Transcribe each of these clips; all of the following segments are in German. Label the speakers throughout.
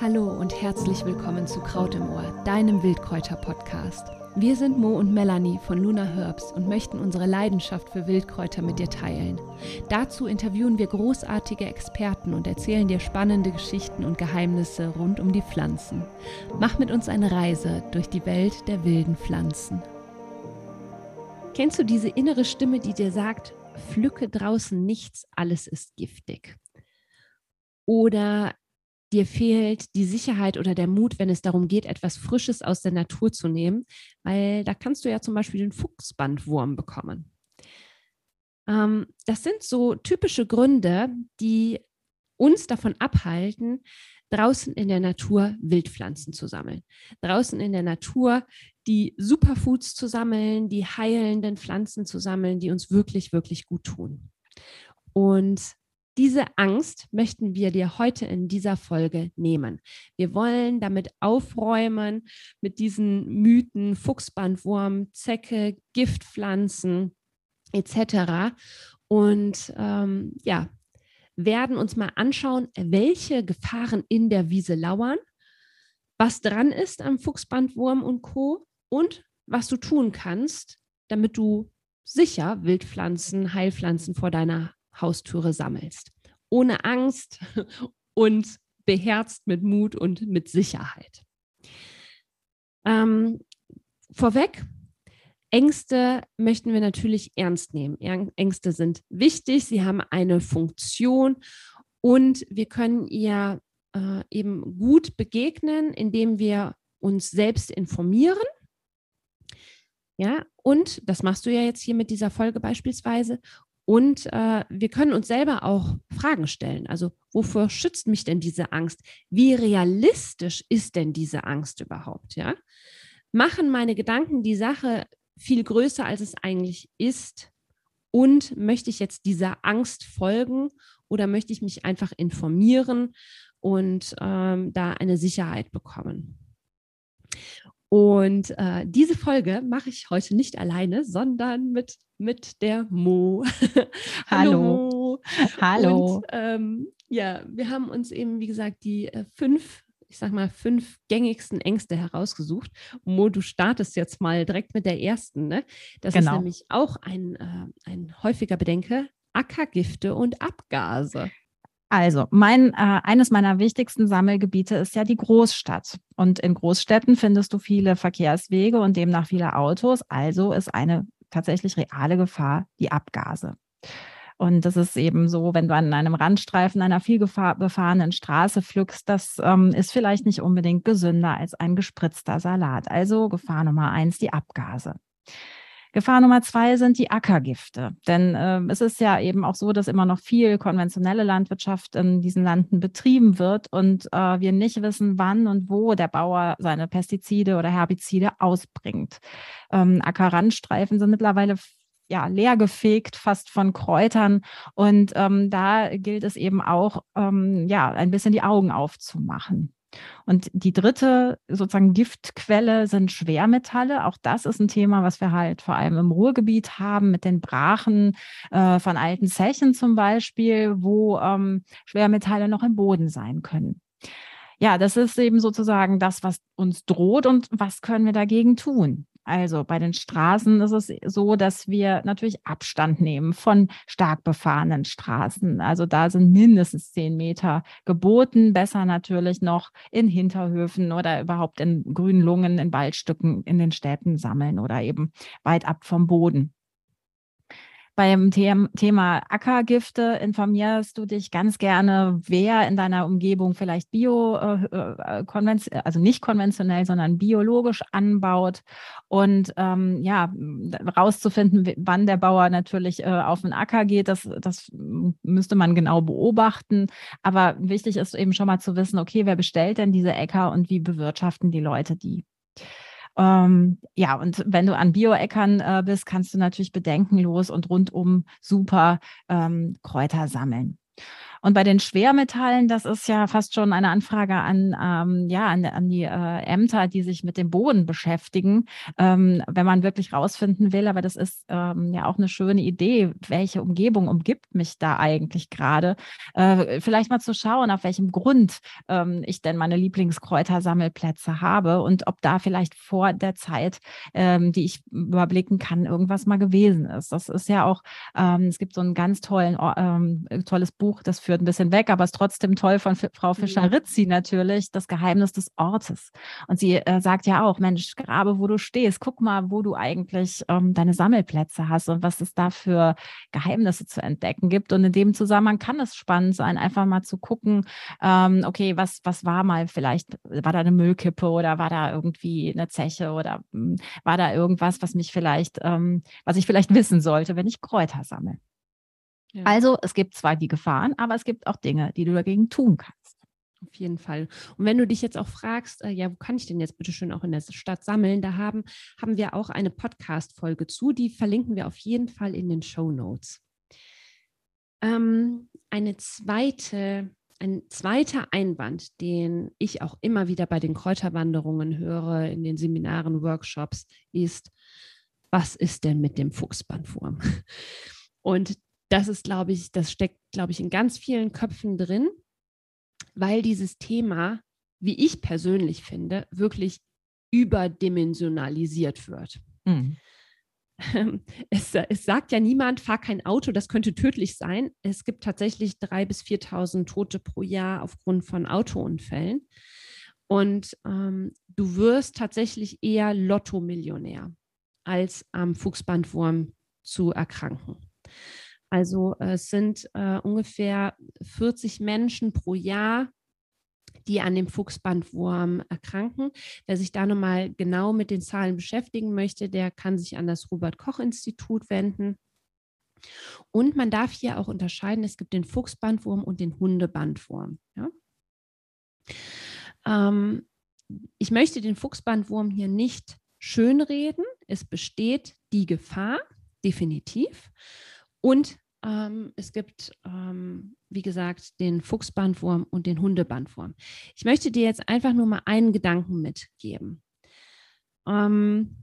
Speaker 1: Hallo und herzlich willkommen zu Kraut im Ohr, deinem Wildkräuter-Podcast. Wir sind Mo und Melanie von Luna Herbs und möchten unsere Leidenschaft für Wildkräuter mit dir teilen. Dazu interviewen wir großartige Experten und erzählen dir spannende Geschichten und Geheimnisse rund um die Pflanzen. Mach mit uns eine Reise durch die Welt der wilden Pflanzen. Kennst du diese innere Stimme, die dir sagt, pflücke draußen nichts, alles ist giftig? Oder dir fehlt die Sicherheit oder der Mut, wenn es darum geht, etwas Frisches aus der Natur zu nehmen, weil da kannst du ja zum Beispiel den Fuchsbandwurm bekommen. Ähm, das sind so typische Gründe, die uns davon abhalten, draußen in der Natur Wildpflanzen zu sammeln. Draußen in der Natur die Superfoods zu sammeln, die heilenden Pflanzen zu sammeln, die uns wirklich, wirklich gut tun. Und diese Angst möchten wir dir heute in dieser Folge nehmen. Wir wollen damit aufräumen mit diesen Mythen, Fuchsbandwurm, Zecke, Giftpflanzen etc. Und ähm, ja, werden uns mal anschauen, welche Gefahren in der Wiese lauern, was dran ist am Fuchsbandwurm und Co. und was du tun kannst, damit du sicher Wildpflanzen, Heilpflanzen vor deiner Haustüre sammelst. Ohne Angst und beherzt mit Mut und mit Sicherheit. Ähm, vorweg, Ängste möchten wir natürlich ernst nehmen. Ängste sind wichtig, sie haben eine Funktion und wir können ihr äh, eben gut begegnen, indem wir uns selbst informieren. Ja, und das machst du ja jetzt hier mit dieser Folge beispielsweise. Und äh, wir können uns selber auch Fragen stellen. Also, wofür schützt mich denn diese Angst? Wie realistisch ist denn diese Angst überhaupt? Ja? Machen meine Gedanken die Sache viel größer, als es eigentlich ist? Und möchte ich jetzt dieser Angst folgen oder möchte ich mich einfach informieren und ähm, da eine Sicherheit bekommen? Und äh, diese Folge mache ich heute nicht alleine, sondern mit, mit der Mo.
Speaker 2: Hallo. Hallo.
Speaker 1: Und, ähm, ja, wir haben uns eben, wie gesagt, die äh, fünf, ich sag mal, fünf gängigsten Ängste herausgesucht. Mo, du startest jetzt mal direkt mit der ersten. Ne? Das genau. ist nämlich auch ein, äh, ein häufiger Bedenke. Ackergifte und Abgase.
Speaker 2: Also, mein, äh, eines meiner wichtigsten Sammelgebiete ist ja die Großstadt. Und in Großstädten findest du viele Verkehrswege und demnach viele Autos. Also ist eine tatsächlich reale Gefahr die Abgase. Und das ist eben so, wenn du an einem Randstreifen einer viel befahrenen Straße pflückst, das ähm, ist vielleicht nicht unbedingt gesünder als ein gespritzter Salat. Also Gefahr Nummer eins, die Abgase. Gefahr Nummer zwei sind die Ackergifte. Denn äh, es ist ja eben auch so, dass immer noch viel konventionelle Landwirtschaft in diesen Landen betrieben wird und äh, wir nicht wissen, wann und wo der Bauer seine Pestizide oder Herbizide ausbringt. Ähm, Ackerrandstreifen sind mittlerweile ja, leergefegt, fast von Kräutern. Und ähm, da gilt es eben auch, ähm, ja, ein bisschen die Augen aufzumachen. Und die dritte sozusagen Giftquelle sind Schwermetalle. Auch das ist ein Thema, was wir halt vor allem im Ruhrgebiet haben, mit den Brachen äh, von alten Zechen zum Beispiel, wo ähm, Schwermetalle noch im Boden sein können. Ja, das ist eben sozusagen das, was uns droht und was können wir dagegen tun. Also bei den Straßen ist es so, dass wir natürlich Abstand nehmen von stark befahrenen Straßen. Also da sind mindestens zehn Meter geboten. Besser natürlich noch in Hinterhöfen oder überhaupt in grünen Lungen, in Waldstücken in den Städten sammeln oder eben weit ab vom Boden. Beim Thema Ackergifte informierst du dich ganz gerne, wer in deiner Umgebung vielleicht bio, äh, äh also nicht konventionell, sondern biologisch anbaut und ähm, ja, rauszufinden, wann der Bauer natürlich äh, auf den Acker geht, das, das müsste man genau beobachten. Aber wichtig ist eben schon mal zu wissen, okay, wer bestellt denn diese Äcker und wie bewirtschaften die Leute die? Ähm, ja, und wenn du an Bioäckern äh, bist, kannst du natürlich bedenkenlos und rundum super ähm, Kräuter sammeln. Und bei den Schwermetallen, das ist ja fast schon eine Anfrage an, ähm, ja, an, an die äh, Ämter, die sich mit dem Boden beschäftigen, ähm, wenn man wirklich rausfinden will. Aber das ist ähm, ja auch eine schöne Idee, welche Umgebung umgibt mich da eigentlich gerade. Äh, vielleicht mal zu schauen, auf welchem Grund ähm, ich denn meine Lieblingskräutersammelplätze habe und ob da vielleicht vor der Zeit, ähm, die ich überblicken kann, irgendwas mal gewesen ist. Das ist ja auch, ähm, es gibt so ein ganz tollen, tolles Buch, das führt ein bisschen weg, aber ist trotzdem toll von Frau Fischer-Rizzi natürlich, das Geheimnis des Ortes. Und sie äh, sagt ja auch, Mensch, grabe, wo du stehst, guck mal, wo du eigentlich ähm, deine Sammelplätze hast und was es da für Geheimnisse zu entdecken gibt. Und in dem Zusammenhang kann es spannend sein, einfach mal zu gucken, ähm, okay, was, was war mal vielleicht, war da eine Müllkippe oder war da irgendwie eine Zeche oder mh, hm, war da irgendwas, was mich vielleicht, ähm, was ich vielleicht wissen sollte, wenn ich Kräuter sammle. Ja. Also es gibt zwar die Gefahren, aber es gibt auch Dinge, die du dagegen tun kannst.
Speaker 1: Auf jeden Fall. Und wenn du dich jetzt auch fragst, äh, ja, wo kann ich denn jetzt bitte schön auch in der Stadt sammeln, da haben, haben wir auch eine Podcast-Folge zu, die verlinken wir auf jeden Fall in den Show Notes. Ähm, eine zweite, ein zweiter Einwand, den ich auch immer wieder bei den Kräuterwanderungen höre, in den Seminaren, Workshops, ist, was ist denn mit dem Fuchsbandwurm? Und das ist, glaube ich, das steckt, glaube ich, in ganz vielen Köpfen drin, weil dieses Thema, wie ich persönlich finde, wirklich überdimensionalisiert wird. Mhm. Es, es, sagt ja niemand, fahr kein Auto, das könnte tödlich sein. Es gibt tatsächlich 3.000 bis 4.000 Tote pro Jahr aufgrund von Autounfällen. Und ähm, du wirst tatsächlich eher Lotto-Millionär, als am Fuchsbandwurm zu erkranken. Also äh, es sind äh, ungefähr 40 Menschen pro Jahr, die an dem Fuchsbandwurm erkranken. Wer sich da nochmal genau mit den Zahlen beschäftigen möchte, der kann sich an das Robert Koch Institut wenden. Und man darf hier auch unterscheiden, es gibt den Fuchsbandwurm und den Hundebandwurm. Ja? Ähm, ich möchte den Fuchsbandwurm hier nicht schönreden. Es besteht die Gefahr, definitiv. Und ähm, es gibt, ähm, wie gesagt, den Fuchsbandwurm und den Hundebandwurm. Ich möchte dir jetzt einfach nur mal einen Gedanken mitgeben. Ähm,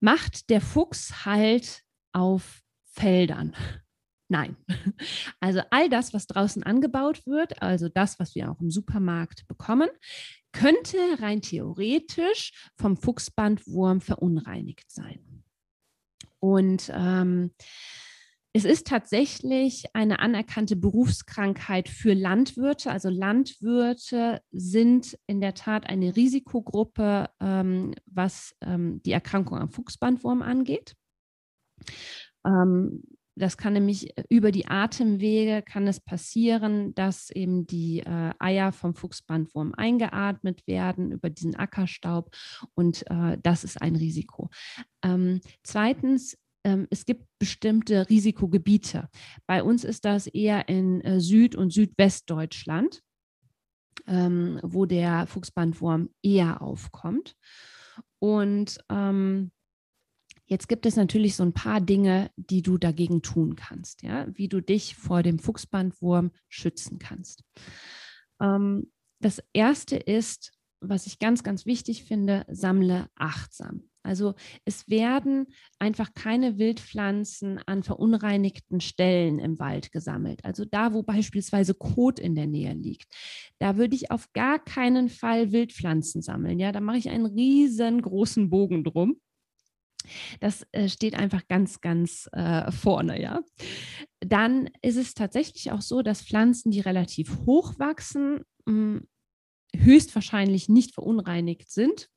Speaker 1: macht der Fuchs halt auf Feldern? Nein. Also all das, was draußen angebaut wird, also das, was wir auch im Supermarkt bekommen, könnte rein theoretisch vom Fuchsbandwurm verunreinigt sein. Und ähm, es ist tatsächlich eine anerkannte Berufskrankheit für Landwirte. Also Landwirte sind in der Tat eine Risikogruppe, ähm, was ähm, die Erkrankung am Fuchsbandwurm angeht. Ähm, das kann nämlich äh, über die Atemwege kann es passieren, dass eben die äh, Eier vom Fuchsbandwurm eingeatmet werden über diesen Ackerstaub und äh, das ist ein Risiko. Ähm, zweitens ähm, es gibt bestimmte Risikogebiete. Bei uns ist das eher in äh, Süd- und Südwestdeutschland, ähm, wo der Fuchsbandwurm eher aufkommt. Und ähm, Jetzt gibt es natürlich so ein paar Dinge, die du dagegen tun kannst, ja, wie du dich vor dem Fuchsbandwurm schützen kannst. Ähm, das erste ist, was ich ganz, ganz wichtig finde, sammle achtsam. Also es werden einfach keine Wildpflanzen an verunreinigten Stellen im Wald gesammelt. Also da, wo beispielsweise Kot in der Nähe liegt, da würde ich auf gar keinen Fall Wildpflanzen sammeln. Ja, da mache ich einen riesengroßen Bogen drum. Das äh, steht einfach ganz, ganz äh, vorne, ja. Dann ist es tatsächlich auch so, dass Pflanzen, die relativ hoch wachsen, mh, hm, höchstwahrscheinlich nicht verunreinigt sind.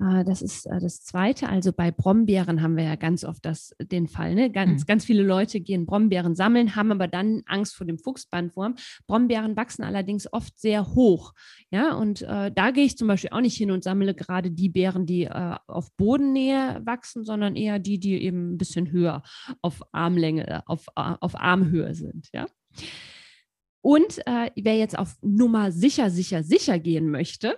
Speaker 1: Äh, das ist äh, das Zweite. Also bei Brombeeren haben wir ja ganz oft das, den Fall. Ne? Ganz, mhm. ganz viele Leute gehen Brombeeren sammeln, haben aber dann Angst vor dem Fuchsbandwurm. Brombeeren wachsen allerdings oft sehr hoch. Ja, und äh, da gehe ich zum Beispiel auch nicht hin und sammle gerade die Beeren, die äh, auf Bodennähe wachsen, sondern eher die, die eben ein bisschen höher auf Armlänge, auf, äh, auf Armhöhe sind. Ja. Und äh, wer jetzt auf Nummer sicher, sicher, sicher gehen möchte,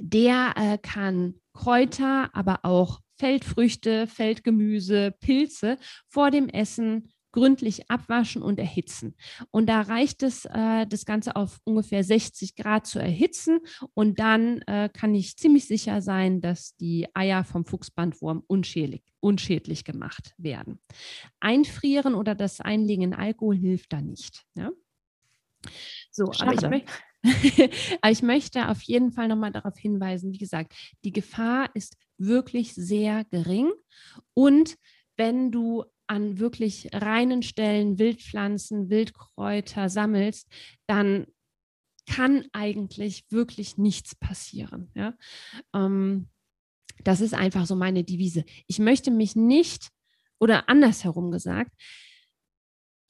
Speaker 1: der äh, kann Kräuter, aber auch Feldfrüchte, Feldgemüse, Pilze vor dem Essen gründlich abwaschen und erhitzen. Und da reicht es, äh, das Ganze auf ungefähr 60 Grad zu erhitzen. Und dann äh, kann ich ziemlich sicher sein, dass die Eier vom Fuchsbandwurm unschädlich, unschädlich gemacht werden. Einfrieren oder das Einlegen in Alkohol hilft da nicht. Ja? So, aber ich, möchte, ich möchte auf jeden Fall nochmal darauf hinweisen, wie gesagt, die Gefahr ist wirklich sehr gering und wenn du an wirklich reinen Stellen Wildpflanzen, Wildkräuter sammelst, dann kann eigentlich wirklich nichts passieren. Ja? Ähm, das ist einfach so meine Devise. Ich möchte mich nicht, oder andersherum gesagt,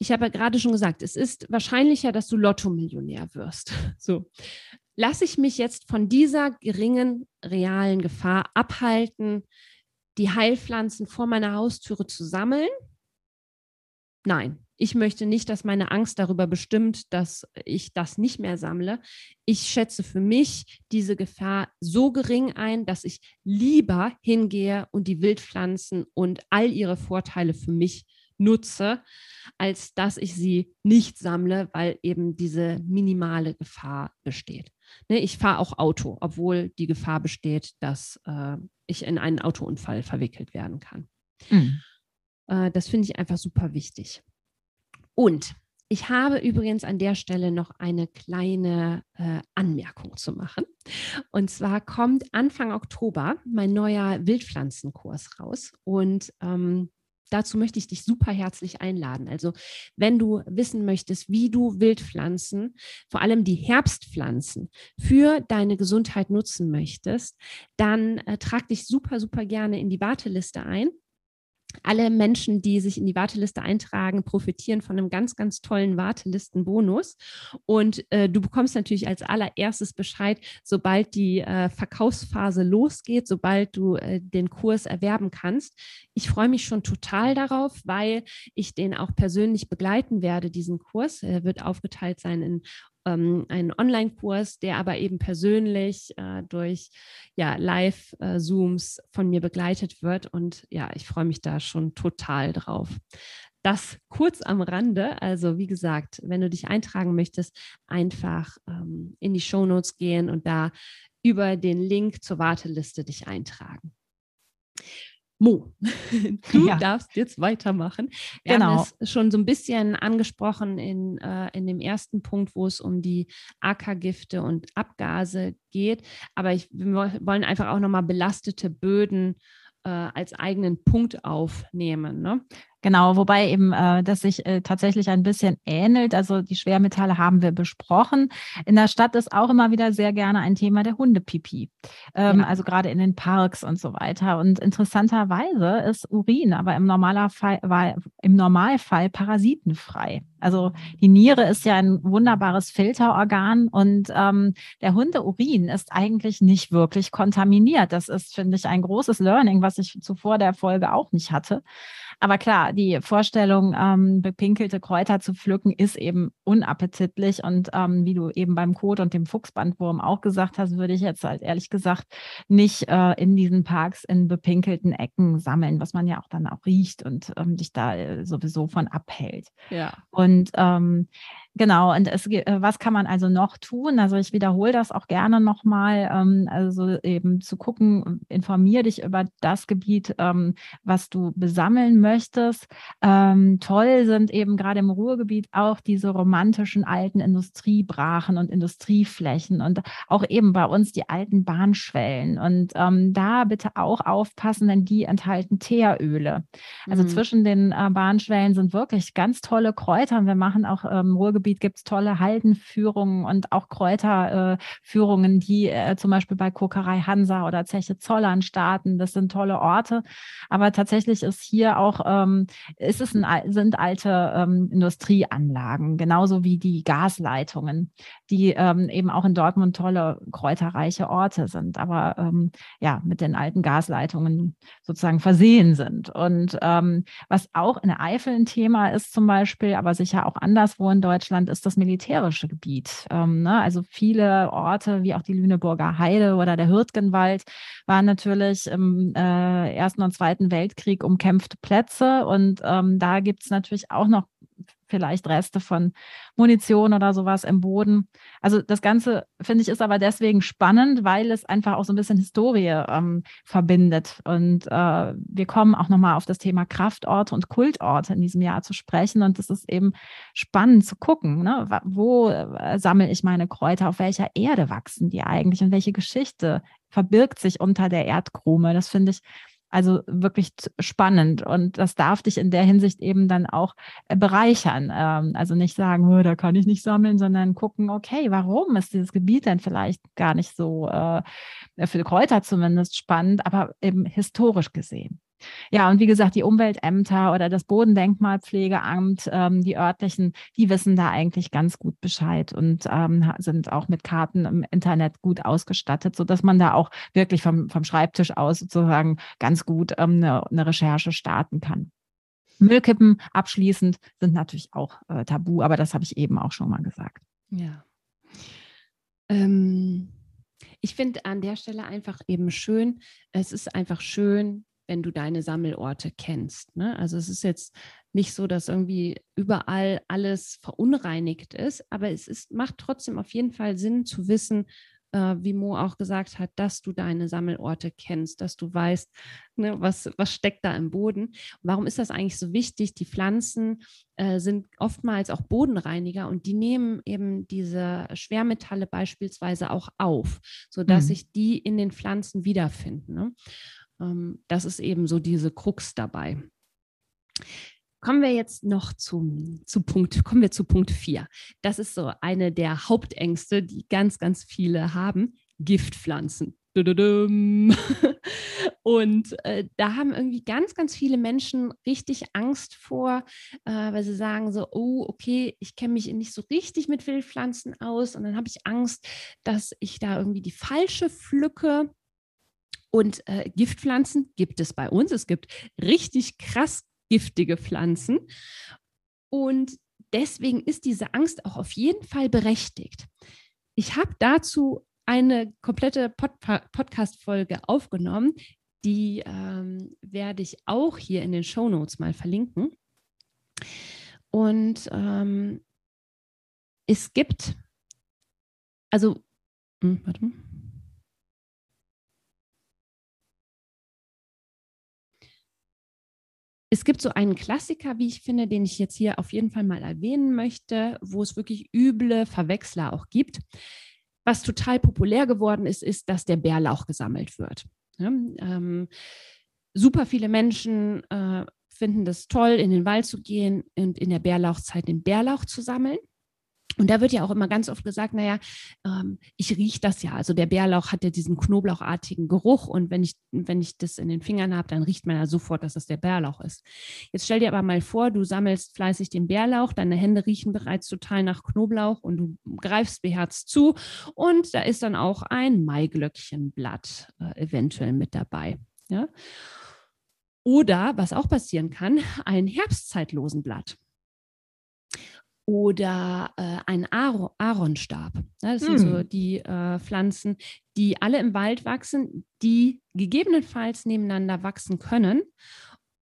Speaker 1: ich habe ja gerade schon gesagt, es ist wahrscheinlicher, dass du Lotto-Millionär wirst. So. Lasse ich mich jetzt von dieser geringen realen Gefahr abhalten, die Heilpflanzen vor meiner Haustüre zu sammeln Nein, ich möchte nicht, dass meine Angst darüber bestimmt, dass ich das nicht mehr sammle. Ich schätze für mich diese Gefahr so gering ein, dass ich lieber hingehe und die Wildpflanzen und all ihre Vorteile für mich nutze, als dass ich sie nicht sammle, weil eben diese minimale Gefahr besteht. Ne, ich fahre auch Auto, obwohl die Gefahr besteht, dass äh, ich in einen Autounfall verwickelt werden kann. Mhm. Äh, das finde ich einfach super wichtig. Und ich habe übrigens an der Stelle noch eine kleine äh, Anmerkung zu machen. Und zwar kommt Anfang Oktober mein neuer Wildpflanzenkurs raus. Und ähm, dazu möchte ich dich super herzlich einladen. Also wenn du wissen möchtest, wie du Wildpflanzen, vor allem die Herbstpflanzen, für deine Gesundheit nutzen möchtest, dann äh, trag dich super, super gerne in die Warteliste ein alle Menschen, die sich in die Warteliste eintragen, profitieren von einem ganz, ganz tollen Wartelistenbonus. Und äh, du bekommst natürlich als allererstes Bescheid, sobald die äh, Verkaufsphase losgeht, sobald du äh, den Kurs erwerben kannst. Ich freue mich schon total darauf, weil ich den auch persönlich begleiten werde, diesen Kurs. Er wird aufgeteilt sein in ähm, einen Online-Kurs, der aber eben persönlich äh, durch ja, Live-Zooms äh, von mir begleitet wird. Und ja, ich freue mich da schon total drauf. Das kurz am Rande. Also wie gesagt, wenn du dich eintragen möchtest, einfach ähm, in die Show Notes gehen und da über den Link zur Warteliste dich eintragen. Mo, du ja. darfst jetzt weitermachen. Wir genau. haben es schon so ein bisschen angesprochen in, äh, in dem ersten Punkt, wo es um die AK-Gifte und Abgase geht. Aber ich, wir wollen einfach auch nochmal belastete Böden äh, als eigenen Punkt aufnehmen. Ne?
Speaker 2: Genau, wobei eben äh, das sich äh, tatsächlich ein bisschen ähnelt. Also die Schwermetalle haben wir besprochen. In der Stadt ist auch immer wieder sehr gerne ein Thema der Hundepipi. Ähm, ja. Also gerade in den Parks und so weiter. Und interessanterweise ist Urin aber im, normaler Fall, war, im Normalfall parasitenfrei. Also die Niere ist ja ein wunderbares Filterorgan und ähm, der Hundeurin ist eigentlich nicht wirklich kontaminiert. Das ist, finde ich, ein großes Learning, was ich zuvor der Folge auch nicht hatte. Aber klar, die Vorstellung, ähm, bepinkelte Kräuter zu pflücken, ist eben unappetitlich. Und ähm, wie du eben beim Kot und dem Fuchsbandwurm auch gesagt hast, würde ich jetzt halt ehrlich gesagt nicht äh, in diesen Parks in bepinkelten Ecken sammeln, was man ja auch dann auch riecht und ähm, dich da äh, sowieso von abhält. Ja. Und ähm, Genau, und es, äh, was kann man also noch tun? Also ich wiederhole das auch gerne nochmal, ähm, also eben zu gucken, informier dich über das Gebiet, ähm, was du besammeln möchtest. Ähm, toll sind eben gerade im Ruhrgebiet auch diese romantischen alten Industriebrachen und Industrieflächen und auch eben bei uns die alten Bahnschwellen. Und ähm, da bitte auch aufpassen, denn die enthalten Teeröle. Also mhm. zwischen den äh, Bahnschwellen sind wirklich ganz tolle Kräuter. Und wir machen auch ähm, Ruhrgebiet Ruhrgebiet gibt es tolle Haldenführungen und auch Kräuterführungen, die äh, zum Beispiel bei Kokerei Hansa oder Zeche Zollern starten. Das sind tolle Orte. Aber tatsächlich ist hier auch, ähm, ist es ein, sind alte ähm, Industrieanlagen, genauso wie die Gasleitungen, die ähm, eben auch in Dortmund tolle kräuterreiche Orte sind, aber ähm, ja, mit den alten Gasleitungen sozusagen versehen sind. Und ähm, was auch in der Eifel ein Thema ist zum Beispiel, aber sicher auch anderswo in Deutschland, ist das militärische Gebiet. Ähm, ne? Also viele Orte wie auch die Lüneburger Heide oder der Hürtgenwald waren natürlich im äh, Ersten und Zweiten Weltkrieg umkämpfte Plätze. Und ähm, da gibt es natürlich auch noch vielleicht Reste von Munition oder sowas im Boden. Also das Ganze, finde ich, ist aber deswegen spannend, weil es einfach auch so ein bisschen Historie ähm, verbindet. Und äh, wir kommen auch nochmal auf das Thema Kraftorte und Kultorte in diesem Jahr zu sprechen. Und es ist eben spannend zu gucken, ne? wo äh, sammle ich meine Kräuter, auf welcher Erde wachsen die eigentlich und welche Geschichte verbirgt sich unter der Erdkrume. Das finde ich also wirklich spannend und das darf dich in der Hinsicht eben dann auch äh, bereichern. Ähm, also nicht sagen, oh, da kann ich nicht sammeln, sondern gucken, okay, warum ist dieses Gebiet denn vielleicht gar nicht so äh, für Kräuter zumindest spannend, aber eben historisch gesehen. Ja, und wie gesagt, die Umweltämter oder das Bodendenkmalpflegeamt, ähm, die örtlichen, die wissen da eigentlich ganz gut Bescheid und ähm, sind auch mit Karten im Internet gut ausgestattet, sodass man da auch wirklich vom, vom Schreibtisch aus sozusagen ganz gut ähm, eine, eine Recherche starten kann. Müllkippen abschließend sind natürlich auch äh, tabu, aber das habe ich eben auch schon mal gesagt.
Speaker 1: Ja. Ähm, ich finde an der Stelle einfach eben schön, es ist einfach schön, wenn du deine Sammelorte kennst. Ne? Also es ist jetzt nicht so, dass irgendwie überall alles verunreinigt ist, aber es ist, macht trotzdem auf jeden Fall Sinn zu wissen, äh, wie Mo auch gesagt hat, dass du deine Sammelorte kennst, dass du weißt, ne, was, was steckt da im Boden. Und warum ist das eigentlich so wichtig? Die Pflanzen äh, sind oftmals auch Bodenreiniger und die nehmen eben diese Schwermetalle beispielsweise auch auf, sodass mhm. sich die in den Pflanzen wiederfinden. Ne? Ähm, das ist eben so diese Krux dabei. Kommen wir jetzt noch zum, zu Punkt, kommen wir zu Punkt 4. Das ist so eine der Hauptängste, die ganz, ganz viele haben. Giftpflanzen. Und äh, da haben irgendwie ganz, ganz viele Menschen richtig Angst vor, äh, weil sie sagen so, oh, okay, ich kenne mich nicht so richtig mit Wildpflanzen aus und dann habe ich Angst, dass ich da irgendwie die falsche pflücke und äh, Giftpflanzen gibt es bei uns. Es gibt richtig krass giftige Pflanzen. Und deswegen ist diese Angst auch auf jeden Fall berechtigt. Ich habe dazu eine komplette Pod Podcast-Folge aufgenommen. Die ähm, werde ich auch hier in den Show Notes mal verlinken. Und ähm, es gibt, also, hm, warte mal. Es gibt so einen Klassiker, wie ich finde, den ich jetzt hier auf jeden Fall mal erwähnen möchte, wo es wirklich üble Verwechsler auch gibt. Was total populär geworden ist, ist, dass der Bärlauch gesammelt wird. Ja, ähm, super viele Menschen äh, finden das toll, in den Wald zu gehen und in der Bärlauchzeit den Bärlauch zu sammeln. Und da wird ja auch immer ganz oft gesagt, naja, ähm, ich rieche das ja. Also der Bärlauch hat ja diesen knoblauchartigen Geruch und wenn ich, wenn ich das in den Fingern habe, dann riecht man ja sofort, dass das der Bärlauch ist. Jetzt stell dir aber mal vor, du sammelst fleißig den Bärlauch, deine Hände riechen bereits total nach Knoblauch und du greifst beherzt zu und da ist dann auch ein Maiglöckchenblatt äh, eventuell mit dabei. Ja? Oder, was auch passieren kann, ein Herbstzeitlosenblatt oder äh, ein Aaronstab. Ja, das hm. sind so hm. die äh, Pflanzen, die alle im Wald wachsen, die gegebenenfalls nebeneinander wachsen können.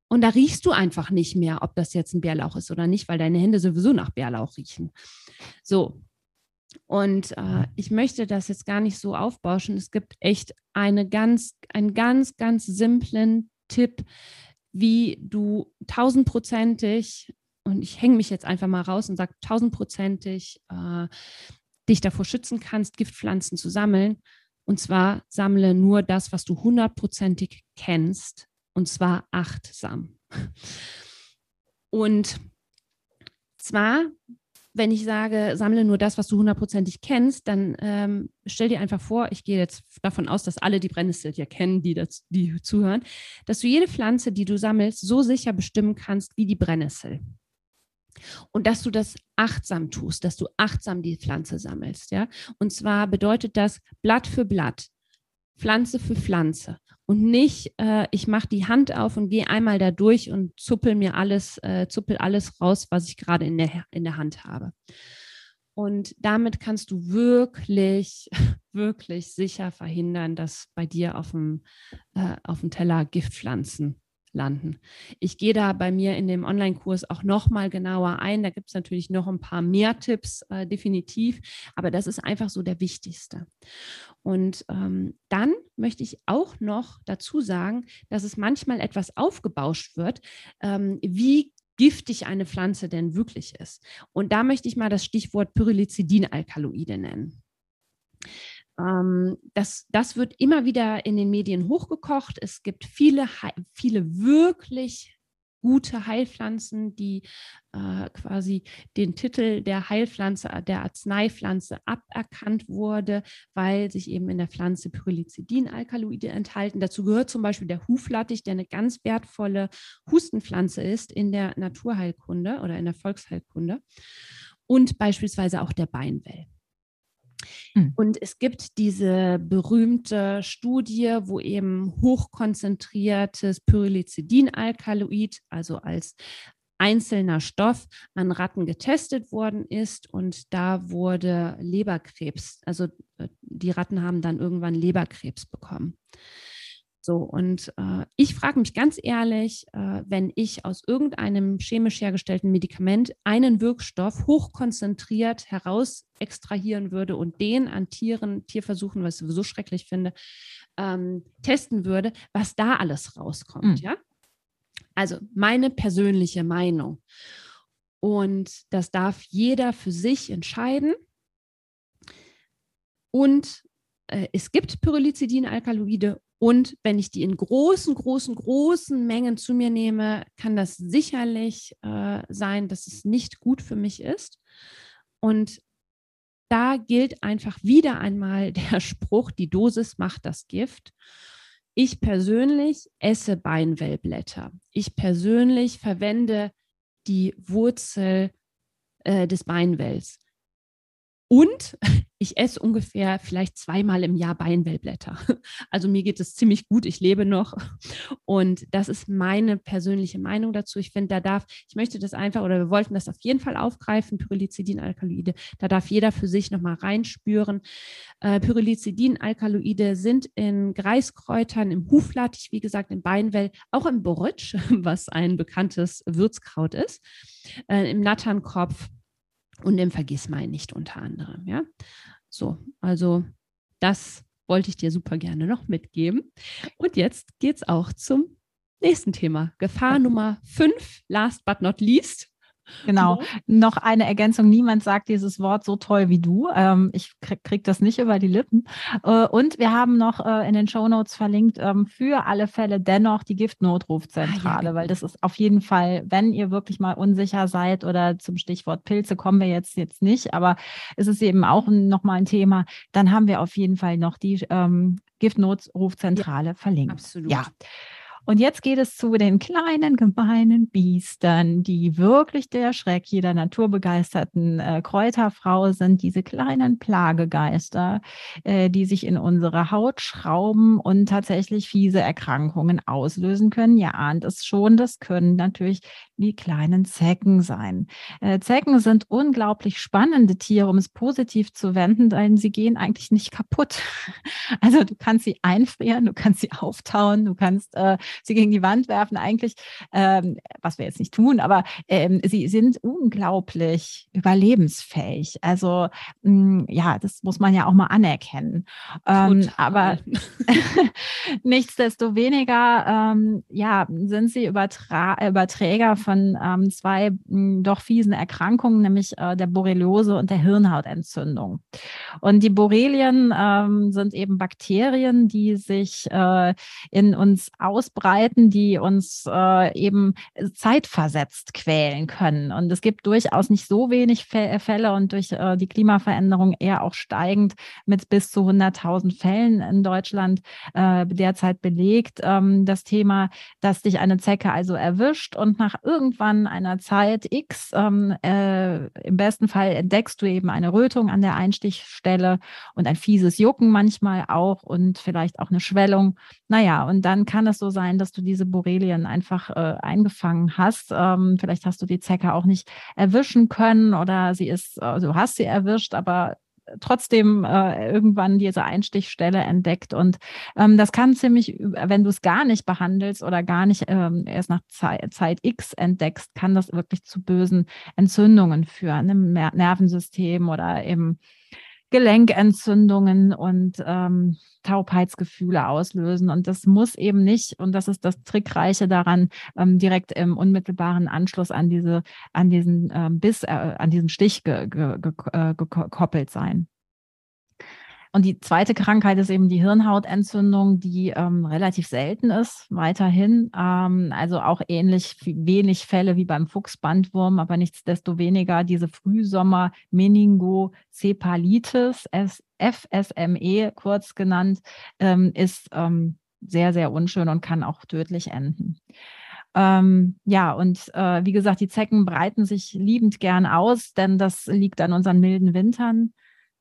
Speaker 1: Und da riechst du einfach nicht mehr, ob das jetzt ein Bärlauch ist oder nicht, weil deine Hände sowieso nach Bärlauch riechen. So. Und äh, ich möchte das jetzt gar nicht so aufbauschen. Es gibt echt eine ganz, einen ganz, ganz simplen Tipp, wie du tausendprozentig und ich hänge mich jetzt einfach mal raus und sage tausendprozentig, äh, dich davor schützen kannst, Giftpflanzen zu sammeln. Und zwar sammle nur das, was du hundertprozentig kennst, und zwar achtsam. Und zwar, wenn ich sage, sammle nur das, was du hundertprozentig kennst, dann ähm, stell dir einfach vor, ich gehe jetzt davon aus, dass alle die Brennnessel ja kennen, die, das, die zuhören, dass du jede Pflanze, die du sammelst, so sicher bestimmen kannst wie die Brennnessel. Und dass du das achtsam tust, dass du achtsam die Pflanze sammelst, ja. Und zwar bedeutet das Blatt für Blatt. Pflanze für Pflanze und nicht, äh, ich mache die Hand auf und gehe einmal da durch und zuppel mir alles, äh, zuppel alles raus, was ich gerade in der, in der Hand habe. Und damit kannst du wirklich, wirklich sicher verhindern, dass bei dir auf dem, äh, auf dem Teller Giftpflanzen landen. Ich gehe da bei mir in dem Online-Kurs auch noch mal genauer ein. Da gibt es natürlich noch ein paar mehr Tipps, äh, definitiv, aber das ist einfach so der wichtigste. Und ähm, dann möchte ich auch noch dazu sagen, dass es manchmal etwas aufgebauscht wird, ähm, wie giftig eine Pflanze denn wirklich ist. Und da möchte ich mal das Stichwort Pyrrolizidin-Alkaloide nennen. Ähm, das, das wird immer wieder in den Medien hochgekocht. Es gibt viele, viele wirklich gute Heilpflanzen, die äh, quasi den Titel der Heilpflanze, der Arzneipflanze aberkannt wurde, weil sich eben in der Pflanze Pyrrolizidin-Alkaloide enthalten. Dazu gehört zum Beispiel der Huflattich, der eine ganz wertvolle Hustenpflanze ist in der Naturheilkunde oder in der Volksheilkunde und beispielsweise auch der Beinwell. Hm. Und es gibt diese berühmte Studie, wo eben hochkonzentriertes Pyrrolizidin-Alkaloid, also als einzelner Stoff an Ratten getestet worden ist und da wurde Leberkrebs, also äh, die Ratten haben dann irgendwann Leberkrebs bekommen. So, und äh, ich frage mich ganz ehrlich, äh, wenn ich aus irgendeinem chemisch hergestellten Medikament einen Wirkstoff hochkonzentriert heraus extrahieren würde und den an Tieren, Tierversuchen, was ich sowieso schrecklich finde, ähm, testen würde, was da alles rauskommt, mhm. ja? Also meine persönliche Meinung. Und das darf jeder für sich entscheiden. Und äh, es gibt Pyrrolizidin-Alkaloide und wenn ich die in großen, großen, großen Mengen zu mir nehme, kann das sicherlich äh, sein, dass es nicht gut für mich ist. Und da gilt einfach wieder einmal der Spruch, die Dosis macht das Gift. Ich persönlich esse Beinwellblätter. Ich persönlich verwende die Wurzel äh, des Beinwells. Und ich esse ungefähr vielleicht zweimal im Jahr Beinwellblätter. Also mir geht es ziemlich gut, ich lebe noch. Und das ist meine persönliche Meinung dazu. Ich finde, da darf, ich möchte das einfach, oder wir wollten das auf jeden Fall aufgreifen, Pyrrolizidin-Alkaloide. Da darf jeder für sich nochmal reinspüren. Äh, Pyrrolizidin-Alkaloide sind in Greiskräutern, im Huflattich, wie gesagt, im Beinwell, auch im Borretsch, was ein bekanntes Würzkraut ist, äh, im Natternkopf und im Vergissmein nicht unter anderem. Ja, so, also das wollte ich dir super gerne noch mitgeben. Und jetzt geht es auch zum nächsten Thema. Gefahr Nummer 5, last but not least.
Speaker 2: Genau. Noch eine Ergänzung. Niemand sagt dieses Wort so toll wie du. Ähm, ich krieg, das nicht über die Lippen. Äh, und wir haben noch äh, in den Show Notes verlinkt ähm, für alle Fälle dennoch die Giftnotrufzentrale, ah, ja, weil genau. das ist auf jeden Fall, wenn ihr wirklich mal unsicher seid oder zum Stichwort Pilze kommen wir jetzt jetzt nicht, aber es ist eben auch nochmal ein Thema, dann haben wir auf jeden Fall noch die ähm, Giftnotrufzentrale ja, verlinkt.
Speaker 1: Absolut.
Speaker 2: Ja. Und jetzt geht es zu den kleinen, gemeinen Biestern, die wirklich der Schreck jeder naturbegeisterten äh, Kräuterfrau sind, diese kleinen Plagegeister, äh, die sich in unsere Haut schrauben und tatsächlich fiese Erkrankungen auslösen können. Ihr ahnt es schon, das können natürlich die kleinen Zecken sein. Äh, Zecken sind unglaublich spannende Tiere, um es positiv zu wenden, denn sie gehen eigentlich nicht kaputt. Also du kannst sie einfrieren, du kannst sie auftauen, du kannst äh, sie gegen die Wand werfen. Eigentlich, ähm, was wir jetzt nicht tun, aber ähm, sie sind unglaublich überlebensfähig. Also mh, mm, ja, das muss man ja auch mal anerkennen. Ähm, aber nichtsdestoweniger, ähm, ja, sind sie Übertra Überträger von ähm, zwei mh, mm, doch fiesen Erkrankungen, nämlich äh, der Borreliose und der Hirnhautentzündung. Und die Borrelien ähm, sind eben Bakterien, die sich äh, in uns ausbreiten ausbreiten, die uns äh, eben zeitversetzt quälen können. Und es gibt durchaus nicht so wenig Fälle und durch äh, die Klimaveränderung eher auch steigend mit bis zu 100.000 Fällen in Deutschland äh, derzeit belegt. Ähm, das Thema, dass dich eine Zecke also erwischt und nach irgendwann einer Zeit X, ähm, äh, im besten Fall entdeckst du eben eine Rötung an der Einstichstelle und ein fieses Jucken manchmal auch und vielleicht auch eine Schwellung. Naja, und dann kann es so sein, dass du diese Borrelien einfach äh, eingefangen hast. Ähm, vielleicht hast du die Zecke auch nicht erwischen können oder sie ist, also du hast sie erwischt, aber trotzdem äh, irgendwann diese Einstichstelle entdeckt. Und ähm, das kann ziemlich, wenn du es gar nicht behandelst oder gar nicht ähm, erst nach Zeit, Zeit X entdeckst, kann das wirklich zu bösen Entzündungen führen im Nervensystem oder eben Gelenkentzündungen und ähm, Taubheitsgefühle auslösen. Und das muss eben nicht, und das ist das Trickreiche daran, ähm, direkt im unmittelbaren Anschluss an diese, an diesen ähm, Biss, äh, an diesen Stich ge, ge, ge, äh, gekoppelt sein. Und die zweite Krankheit ist eben die Hirnhautentzündung, die ähm, relativ selten ist, weiterhin. Ähm, also auch ähnlich wenig Fälle wie beim Fuchsbandwurm, aber nichtsdestoweniger diese Frühsommer-Meningocephalitis, FSME kurz genannt, ähm, ist ähm, sehr, sehr unschön und kann auch tödlich enden. Ähm, ja, und äh, wie gesagt, die Zecken breiten sich liebend gern aus, denn das liegt an unseren milden Wintern.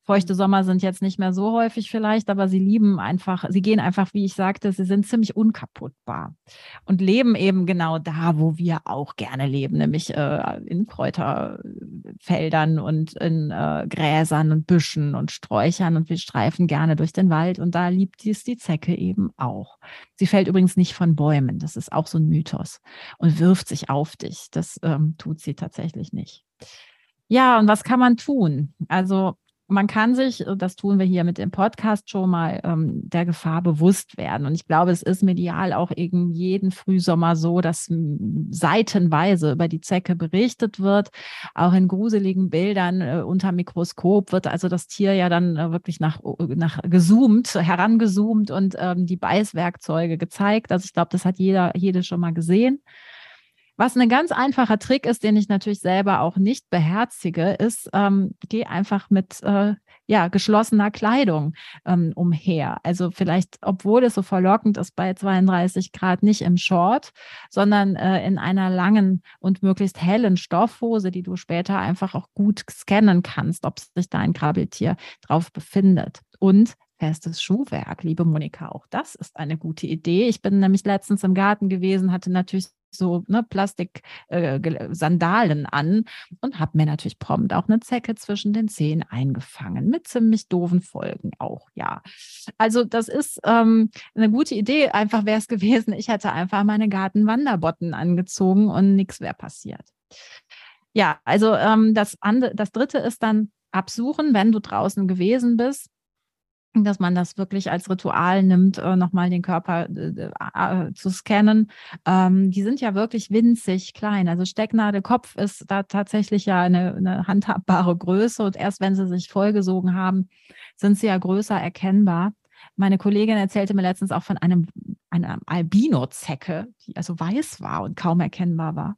Speaker 2: Feuchte Sommer sind jetzt nicht mehr so häufig vielleicht, aber sie lieben einfach, sie gehen einfach, wie ich sagte, sie sind ziemlich unkaputtbar und leben eben genau da, wo wir auch gerne leben, nämlich äh, in Kräuterfeldern und in äh, Gräsern und Büschen und Sträuchern und wir streifen gerne durch den Wald und da liebt es die Zecke eben auch. Sie fällt übrigens nicht von Bäumen, das ist auch so ein Mythos und wirft sich auf dich. Das ähm, tut sie tatsächlich nicht. Ja, und was kann man tun? Also man kann sich, äh, das tun wir hier mit dem Podcast schon mal, ähm, der Gefahr bewusst werden. Und ich glaube, es ist medial auch eben jeden Frühsommer so, dass seitenweise über die Zecke berichtet wird. Auch in gruseligen Bildern äh, unter Mikroskop wird also das Tier ja dann äh, wirklich nach, nach gezoomt, herangezoomt und ähm, die Beißwerkzeuge gezeigt. Also ich glaube, das hat jeder, jede schon mal gesehen. Was ein ganz einfacher Trick ist, den ich natürlich selber auch nicht beherzige, ist, ähm, geh einfach mit äh, ja, geschlossener Kleidung ähm, umher. Also vielleicht, obwohl es so verlockend ist bei 32 Grad, nicht im Short, sondern äh, in einer langen und möglichst hellen Stoffhose, die du später einfach auch gut scannen kannst, ob sich da ein Krabbeltier drauf befindet. Und festes Schuhwerk, liebe Monika. Auch das ist eine gute Idee. Ich bin nämlich letztens im Garten gewesen, hatte natürlich so ne, Plastik-Sandalen äh, an und habe mir natürlich prompt auch eine Zecke zwischen den Zehen eingefangen, mit ziemlich doofen Folgen auch, ja. Also das ist ähm, eine gute Idee. Einfach wäre es gewesen, ich hätte einfach meine Gartenwanderbotten angezogen und nichts wäre passiert. Ja, also ähm, das, das dritte ist dann absuchen, wenn du draußen gewesen bist dass man das wirklich als Ritual nimmt, äh, nochmal den Körper äh, äh, zu scannen. Ähm, die sind ja wirklich winzig klein. Also Stecknadelkopf ist da tatsächlich ja eine, eine handhabbare Größe und erst wenn sie sich vollgesogen haben, sind sie ja größer erkennbar. Meine Kollegin erzählte mir letztens auch von einem eine Albino-Zecke, die also weiß war und kaum erkennbar war.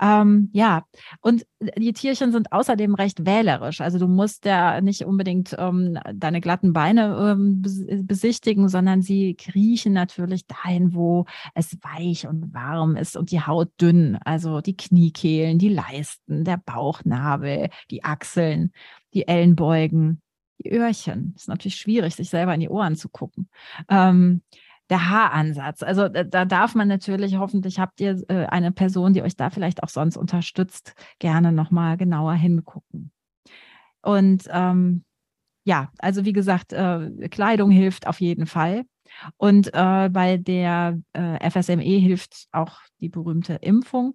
Speaker 2: Ähm, ja, und die Tierchen sind außerdem recht wählerisch. Also du musst ja nicht unbedingt ähm, deine glatten Beine ähm, besichtigen, sondern sie kriechen natürlich dahin, wo es weich und warm ist und die Haut dünn. Also die Kniekehlen, die Leisten, der Bauchnabel, die Achseln, die Ellenbeugen. Die Öhrchen. Ist natürlich schwierig, sich selber in die Ohren zu gucken. Ähm, der Haaransatz. Also da darf man natürlich, hoffentlich habt ihr äh, eine Person, die euch da vielleicht auch sonst unterstützt, gerne nochmal genauer hingucken. Und ähm, ja, also wie gesagt, äh, Kleidung hilft auf jeden Fall. Und äh, bei der äh, FSME hilft auch die berühmte Impfung.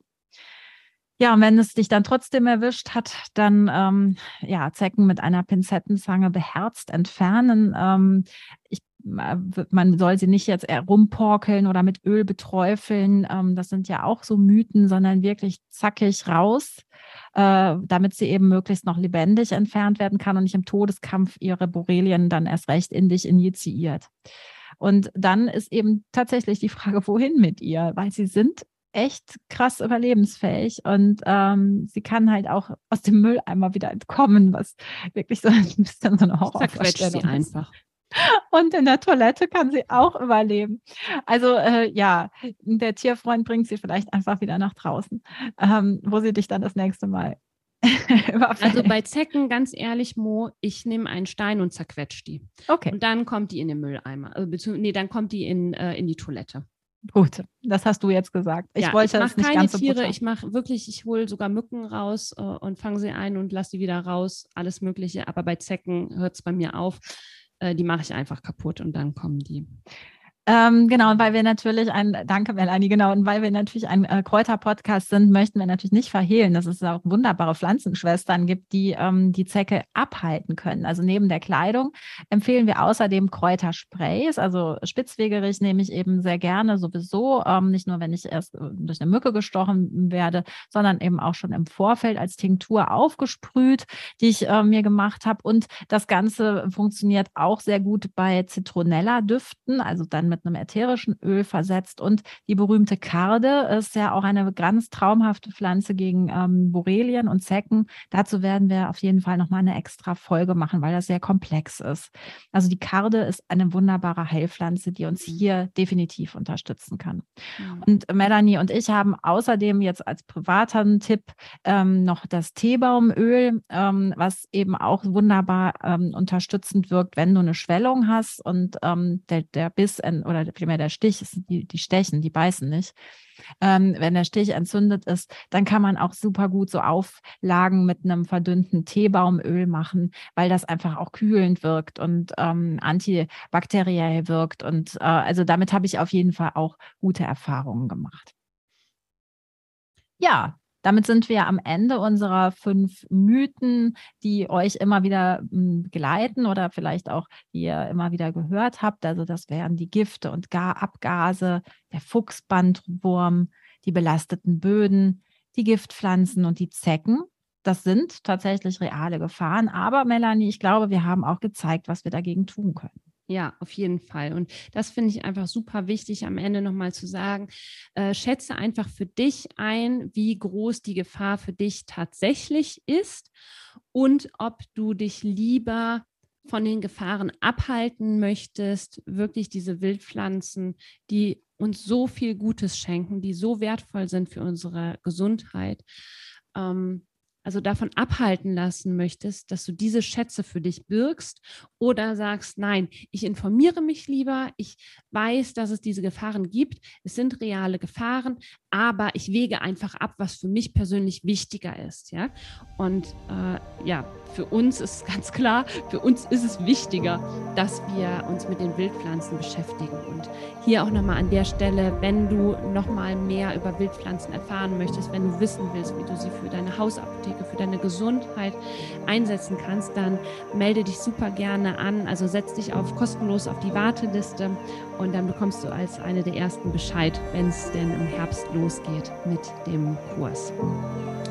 Speaker 2: Ja, und wenn es dich dann trotzdem erwischt hat, dann ähm, ja, Zecken mit einer Pinzettenzange beherzt entfernen. Ähm, ich man soll sie nicht jetzt rumporkeln oder mit Öl beträufeln. Ähm, das sind ja auch so Mythen, sondern wirklich zackig raus, äh, damit sie eben möglichst noch lebendig entfernt werden kann und nicht im Todeskampf ihre Borrelien dann erst recht in dich injiziert. Und dann ist eben tatsächlich die Frage, wohin mit ihr? Weil sie sind echt krass überlebensfähig und ähm, sie kann halt auch aus dem Mülleimer wieder entkommen, was wirklich so ein bisschen so eine Horrorvorstellung
Speaker 1: sie einfach.
Speaker 2: Und in der Toilette kann sie auch überleben. Also äh, ja, der Tierfreund bringt sie vielleicht einfach wieder nach draußen, ähm, wo sie dich dann das nächste Mal
Speaker 1: also bei Zecken, ganz ehrlich, Mo, ich nehme einen Stein und zerquetsche die.
Speaker 2: Okay.
Speaker 1: Und dann kommt die in den Mülleimer. Also, nee, dann kommt die in, äh, in die Toilette.
Speaker 2: Gut, das hast du jetzt gesagt.
Speaker 1: Ich ja, wollte ich mache keine ganz Tiere, so ich mache wirklich, ich hole sogar Mücken raus äh, und fange sie ein und lasse sie wieder raus, alles Mögliche. Aber bei Zecken hört es bei mir auf. Äh, die mache ich einfach kaputt und dann kommen die.
Speaker 2: Ähm, genau, und weil wir natürlich ein, danke Melanie, genau, und weil wir natürlich ein äh, Kräuter-Podcast sind, möchten wir natürlich nicht verhehlen, dass es auch wunderbare Pflanzenschwestern gibt, die ähm, die Zecke abhalten können. Also neben der Kleidung empfehlen wir außerdem Kräutersprays. Also Spitzwegerich nehme ich eben sehr gerne sowieso, ähm, nicht nur wenn ich erst äh, durch eine Mücke gestochen werde, sondern eben auch schon im Vorfeld als Tinktur aufgesprüht, die ich äh, mir gemacht habe. Und das Ganze funktioniert auch sehr gut bei Zitronella-Düften, also dann mit mit einem ätherischen Öl versetzt. Und die berühmte Karde ist ja auch eine ganz traumhafte Pflanze gegen ähm, Borrelien und Zecken. Dazu werden wir auf jeden Fall nochmal eine extra Folge machen, weil das sehr komplex ist. Also die Karde ist eine wunderbare Heilpflanze, die uns hier definitiv unterstützen kann. Mhm. Und Melanie und ich haben außerdem jetzt als privater Tipp ähm, noch das Teebaumöl, ähm, was eben auch wunderbar ähm, unterstützend wirkt, wenn du eine Schwellung hast und ähm, der, der Biss oder vielmehr der Stich, die, die stechen, die beißen nicht. Ähm, wenn der Stich entzündet ist, dann kann man auch super gut so Auflagen mit einem verdünnten Teebaumöl machen, weil das einfach auch kühlend wirkt und ähm, antibakteriell wirkt. Und äh, also damit habe ich auf jeden Fall auch gute Erfahrungen gemacht. Ja, damit sind wir am Ende unserer fünf Mythen, die euch immer wieder hm, begleiten oder vielleicht auch, ihr immer wieder gehört habt. Also das wären die Gifte und Abgase, der Fuchsbandwurm, die belasteten Böden, die Giftpflanzen und die Zecken. Das sind tatsächlich reale Gefahren. Aber Melanie, ich glaube, wir haben auch gezeigt, was wir dagegen tun können.
Speaker 1: Ja, auf jeden Fall. Und das finde ich einfach super wichtig, am Ende nochmal zu sagen. Äh, schätze einfach für dich ein, wie groß die Gefahr für dich tatsächlich ist und ob du dich lieber von den Gefahren abhalten möchtest, wirklich diese Wildpflanzen, die uns so viel Gutes schenken, die so wertvoll sind für unsere Gesundheit, ähm, also davon abhalten lassen möchtest, dass du diese Schätze für dich birgst oder sagst, nein, ich informiere mich lieber, ich weiß, dass es diese Gefahren gibt, es sind reale Gefahren, aber ich wege einfach ab, was für mich persönlich wichtiger ist, ja. Und äh, ja, für uns ist ganz klar, für uns ist es wichtiger, dass wir uns mit den Wildpflanzen beschäftigen. Und hier auch nochmal an der Stelle, wenn du nochmal mehr über Wildpflanzen erfahren möchtest, wenn du wissen willst, wie du sie für deine Hausapotheke, für deine Gesundheit einsetzen kannst, dann melde dich super gerne an. Also setz dich auf kostenlos auf die Warteliste und dann bekommst du als eine der ersten Bescheid, wenn es denn im Herbst losgeht mit dem Kurs,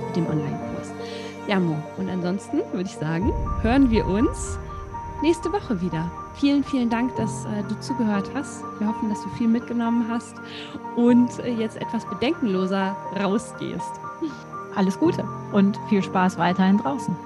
Speaker 1: mit dem Online-Kurs. Ja, Mo. Und ansonsten würde ich sagen, hören wir uns nächste Woche wieder. Vielen, vielen Dank, dass äh, du zugehört hast. Wir hoffen, dass du viel mitgenommen hast und äh, jetzt etwas bedenkenloser rausgehst.
Speaker 2: Alles Gute und viel Spaß weiterhin draußen.